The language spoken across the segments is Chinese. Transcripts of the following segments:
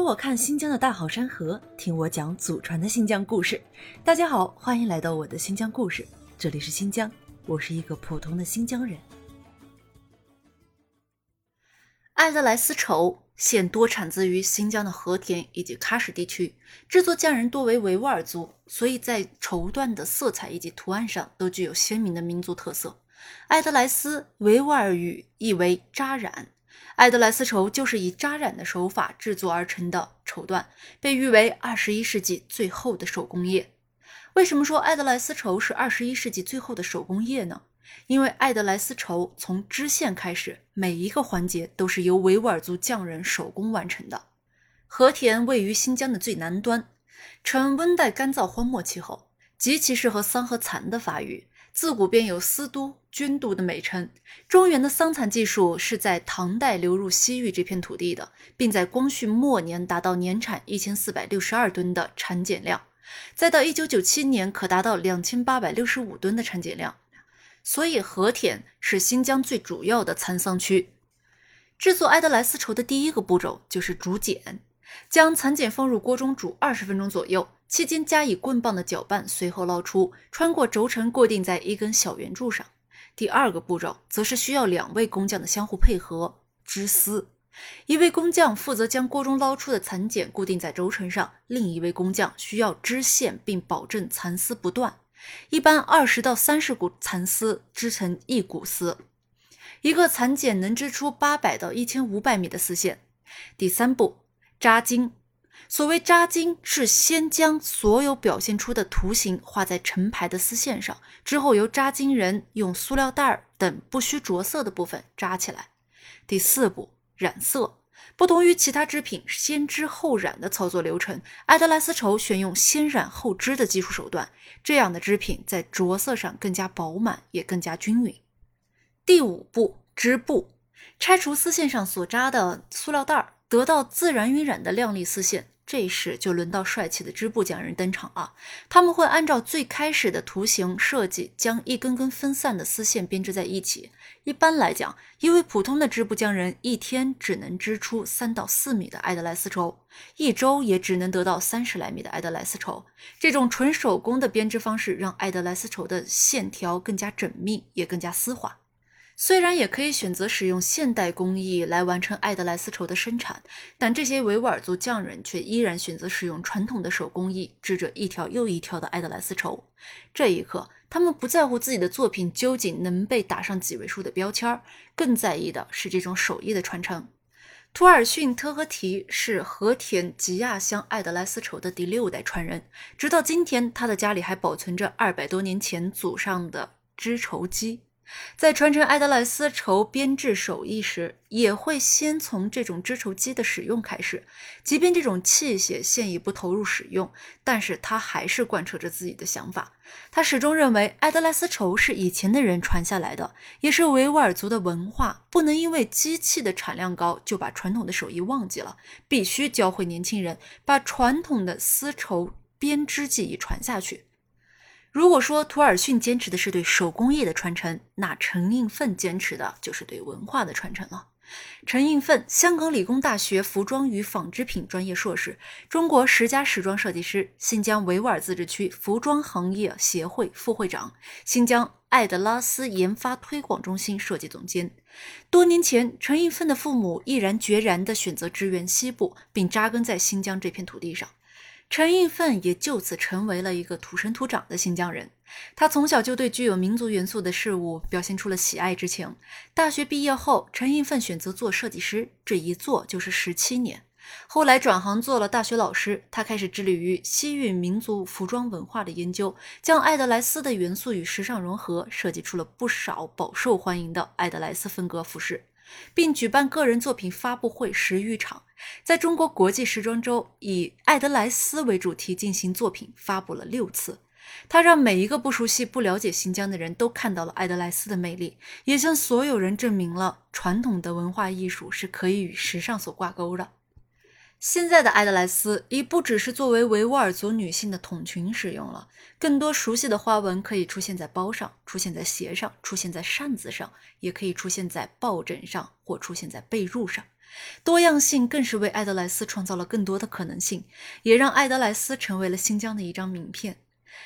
跟我看新疆的大好山河，听我讲祖传的新疆故事。大家好，欢迎来到我的新疆故事，这里是新疆，我是一个普通的新疆人。艾德莱丝绸现多产自于新疆的和田以及喀什地区，制作匠人多为维吾尔族，所以在绸缎的色彩以及图案上都具有鲜明的民族特色。艾德莱斯维吾尔语意为扎染。艾德莱丝绸就是以扎染的手法制作而成的绸缎，被誉为二十一世纪最后的手工业。为什么说艾德莱丝绸是二十一世纪最后的手工业呢？因为艾德莱丝绸从织线开始，每一个环节都是由维吾尔族匠人手工完成的。和田位于新疆的最南端，呈温带干燥荒漠气候，极其适合桑和蚕的发育。自古便有丝都、军都的美称。中原的桑蚕技术是在唐代流入西域这片土地的，并在光绪末年达到年产一千四百六十二吨的产茧量，再到一九九七年可达到两千八百六十五吨的产茧量。所以和田是新疆最主要的蚕桑区。制作埃德莱丝绸的第一个步骤就是竹茧，将蚕茧放入锅中煮二十分钟左右。期间加以棍棒的搅拌，随后捞出，穿过轴承固定在一根小圆柱上。第二个步骤则是需要两位工匠的相互配合织丝，一位工匠负责将锅中捞出的蚕茧固定在轴承上，另一位工匠需要织线并保证蚕丝不断。一般二十到三十股蚕丝织成一股丝，一个蚕茧能织出八百到一千五百米的丝线。第三步扎经。所谓扎金，是先将所有表现出的图形画在成排的丝线上，之后由扎金人用塑料袋等不需着色的部分扎起来。第四步，染色。不同于其他织品先织后染的操作流程，爱德莱丝绸选用先染后织的技术手段，这样的织品在着色上更加饱满，也更加均匀。第五步，织布。拆除丝线上所扎的塑料袋儿，得到自然晕染的亮丽丝线。这时就轮到帅气的织布匠人登场了。他们会按照最开始的图形设计，将一根根分散的丝线编织在一起。一般来讲，一位普通的织布匠人一天只能织出三到四米的艾德莱丝绸，一周也只能得到三十来米的艾德莱丝绸。这种纯手工的编织方式，让艾德莱丝绸的线条更加缜密，也更加丝滑。虽然也可以选择使用现代工艺来完成艾德莱丝绸的生产，但这些维吾尔族匠人却依然选择使用传统的手工艺织着一条又一条的艾德莱丝绸。这一刻，他们不在乎自己的作品究竟能被打上几位数的标签，更在意的是这种手艺的传承。图尔逊·特和提是和田吉亚乡艾德莱丝绸的第六代传人，直到今天，他的家里还保存着二百多年前祖上的织绸机。在传承埃德莱丝绸编制手艺时，也会先从这种织绸机的使用开始。即便这种器械现已不投入使用，但是他还是贯彻着自己的想法。他始终认为，埃德莱丝绸是以前的人传下来的，也是维吾尔族的文化。不能因为机器的产量高，就把传统的手艺忘记了。必须教会年轻人，把传统的丝绸编织技艺传下去。如果说图尔逊坚持的是对手工业的传承，那陈应奋坚持的就是对文化的传承了。陈应奋，香港理工大学服装与纺织品专业硕士，中国十佳时装设计师，新疆维吾尔自治区服装行业协会副会长，新疆艾德拉斯研发推广中心设计总监。多年前，陈应奋的父母毅然决然地选择支援西部，并扎根在新疆这片土地上。陈应奋也就此成为了一个土生土长的新疆人。他从小就对具有民族元素的事物表现出了喜爱之情。大学毕业后，陈应奋选择做设计师，这一做就是十七年。后来转行做了大学老师，他开始致力于西域民族服装文化的研究，将艾德莱斯的元素与时尚融合，设计出了不少饱受欢迎的艾德莱斯风格服饰。并举办个人作品发布会十余场，在中国国际时装周以爱德莱斯为主题进行作品发布了六次。他让每一个不熟悉、不了解新疆的人都看到了艾德莱斯的魅力，也向所有人证明了传统的文化艺术是可以与时尚所挂钩的。现在的艾德莱斯已不只是作为维吾尔族女性的筒裙使用了，更多熟悉的花纹可以出现在包上，出现在鞋上，出现在扇子上，也可以出现在抱枕上或出现在被褥上。多样性更是为艾德莱斯创造了更多的可能性，也让艾德莱斯成为了新疆的一张名片。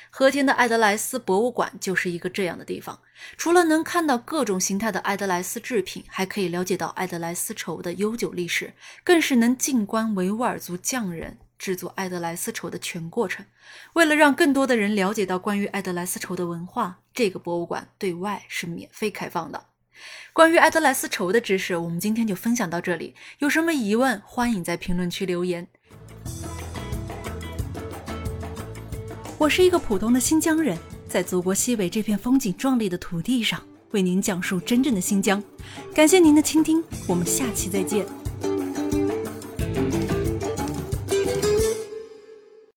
和田的艾德莱斯博物馆就是一个这样的地方。除了能看到各种形态的艾德莱斯制品，还可以了解到艾德莱斯绸的悠久历史，更是能静观维吾尔族匠人制作艾德莱斯绸的全过程。为了让更多的人了解到关于艾德莱斯绸的文化，这个博物馆对外是免费开放的。关于艾德莱斯绸的知识，我们今天就分享到这里。有什么疑问，欢迎在评论区留言。我是一个普通的新疆人，在祖国西北这片风景壮丽的土地上，为您讲述真正的新疆。感谢您的倾听，我们下期再见。